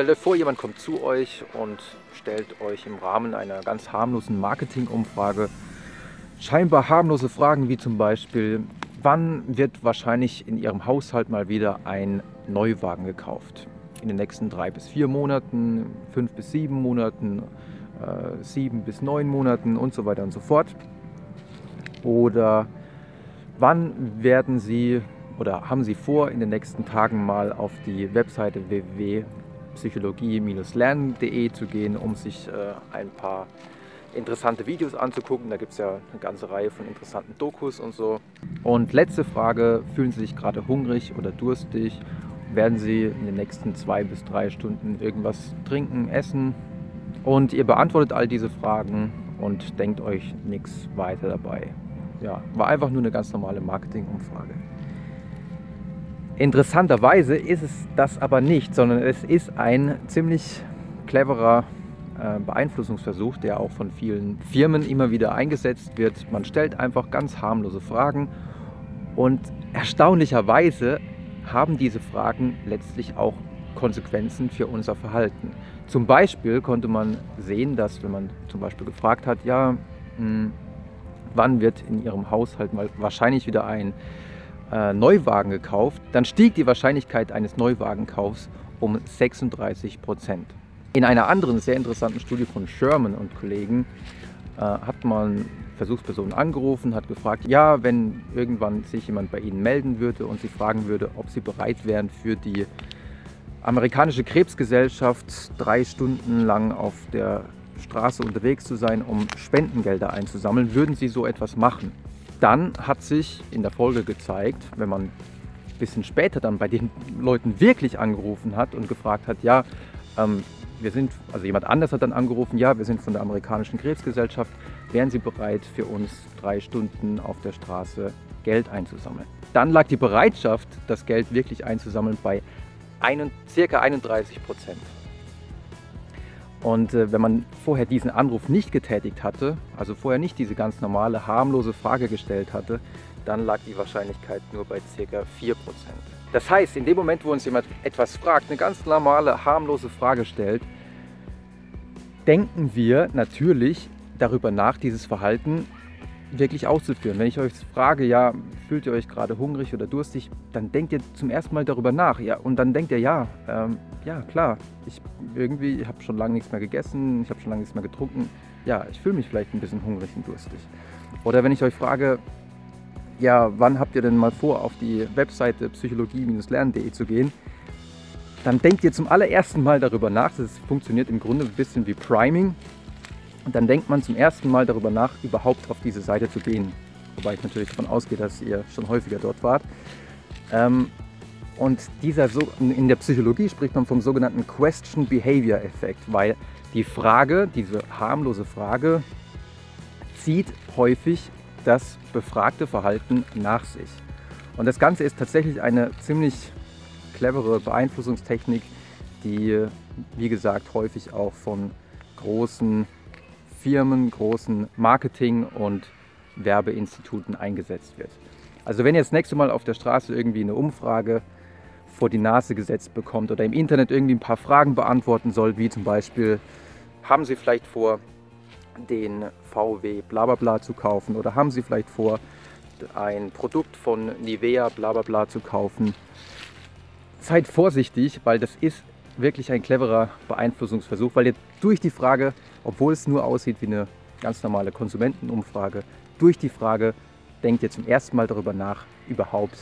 Stellt euch vor, jemand kommt zu euch und stellt euch im Rahmen einer ganz harmlosen Marketingumfrage scheinbar harmlose Fragen wie zum Beispiel, wann wird wahrscheinlich in Ihrem Haushalt mal wieder ein Neuwagen gekauft? In den nächsten drei bis vier Monaten, fünf bis sieben Monaten, äh, sieben bis neun Monaten und so weiter und so fort. Oder wann werden Sie oder haben Sie vor, in den nächsten Tagen mal auf die Webseite www.psychologie-lernen.de zu gehen, um sich äh, ein paar interessante Videos anzugucken. Da gibt es ja eine ganze Reihe von interessanten Dokus und so. Und letzte Frage, fühlen Sie sich gerade hungrig oder durstig? Werden Sie in den nächsten zwei bis drei Stunden irgendwas trinken, essen? Und ihr beantwortet all diese Fragen und denkt euch nichts weiter dabei. Ja, war einfach nur eine ganz normale Marketingumfrage. Interessanterweise ist es das aber nicht, sondern es ist ein ziemlich cleverer äh, Beeinflussungsversuch, der auch von vielen Firmen immer wieder eingesetzt wird. Man stellt einfach ganz harmlose Fragen und erstaunlicherweise haben diese Fragen letztlich auch Konsequenzen für unser Verhalten. Zum Beispiel konnte man sehen, dass wenn man zum Beispiel gefragt hat, ja, mh, hm, wann wird in Ihrem Haushalt mal wahrscheinlich wieder ein äh, Neuwagen gekauft, dann stieg die Wahrscheinlichkeit eines Neuwagenkaufs um 36 Prozent. In einer anderen sehr interessanten Studie von Sherman und Kollegen äh, hat man Versuchspersonen angerufen, hat gefragt, ja, wenn irgendwann sich jemand bei Ihnen melden würde und Sie fragen würde, ob Sie bereit wären für die amerikanische Krebsgesellschaft drei Stunden lang auf der Straße unterwegs zu sein, um Spendengelder einzusammeln, würden Sie so etwas machen? Dann hat sich in der Folge gezeigt, wenn man ein bisschen später dann bei den Leuten wirklich angerufen hat und gefragt hat, ja, ähm, wir sind, also jemand anders hat dann angerufen, ja, wir sind von der amerikanischen Krebsgesellschaft, wären Sie bereit für uns drei Stunden auf der Straße Geld einzusammeln? Dann lag die Bereitschaft, das Geld wirklich einzusammeln bei einen, circa 31 Prozent. Und äh, wenn man vorher diesen Anruf nicht getätigt hatte, also vorher nicht diese ganz normale, harmlose Frage gestellt hatte, dann lag die Wahrscheinlichkeit nur bei ca. 4%. Das heißt, in dem Moment, wo uns jemand etwas fragt, eine ganz normale, harmlose Frage stellt, denken wir natürlich darüber nach, dieses Verhalten wirklich auszuführen. Wenn ich euch frage, ja, fühlt ihr euch gerade hungrig oder durstig, dann denkt ihr zum ersten Mal darüber nach. Ja, und dann denkt ihr, ja, ähm, ja, klar, ich irgendwie, habe schon lange nichts mehr gegessen, ich habe schon lange nichts mehr getrunken. Ja, ich fühle mich vielleicht ein bisschen hungrig und durstig. Oder wenn ich euch frage, ja, wann habt ihr denn mal vor, auf die Webseite psychologie-lernen.de zu gehen? Dann denkt ihr zum allerersten Mal darüber nach. Das funktioniert im Grunde ein bisschen wie Priming. Und dann denkt man zum ersten Mal darüber nach, überhaupt auf diese Seite zu gehen. Wobei ich natürlich davon ausgehe, dass ihr schon häufiger dort wart. Ähm, und dieser in der Psychologie spricht man vom sogenannten Question Behavior Effekt, weil die Frage, diese harmlose Frage, zieht häufig das befragte Verhalten nach sich. Und das Ganze ist tatsächlich eine ziemlich clevere Beeinflussungstechnik, die, wie gesagt, häufig auch von großen Firmen, großen Marketing- und Werbeinstituten eingesetzt wird. Also wenn ihr das nächste Mal auf der Straße irgendwie eine Umfrage vor die Nase gesetzt bekommt oder im Internet irgendwie ein paar Fragen beantworten soll, wie zum Beispiel, haben Sie vielleicht vor, den VW bla bla bla zu kaufen oder haben Sie vielleicht vor, ein Produkt von Nivea bla bla bla zu kaufen. Seid vorsichtig, weil das ist wirklich ein cleverer Beeinflussungsversuch, weil ihr durch die Frage, obwohl es nur aussieht wie eine ganz normale Konsumentenumfrage, durch die Frage denkt ihr zum ersten Mal darüber nach, überhaupt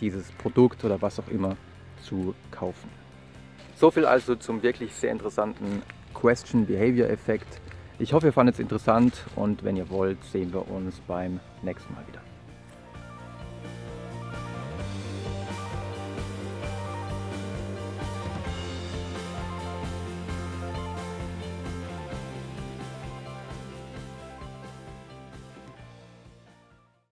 dieses Produkt oder was auch immer zu kaufen. So viel also zum wirklich sehr interessanten Question Behavior Effekt. Ich hoffe, ihr fandet es interessant und wenn ihr wollt, sehen wir uns beim nächsten Mal wieder.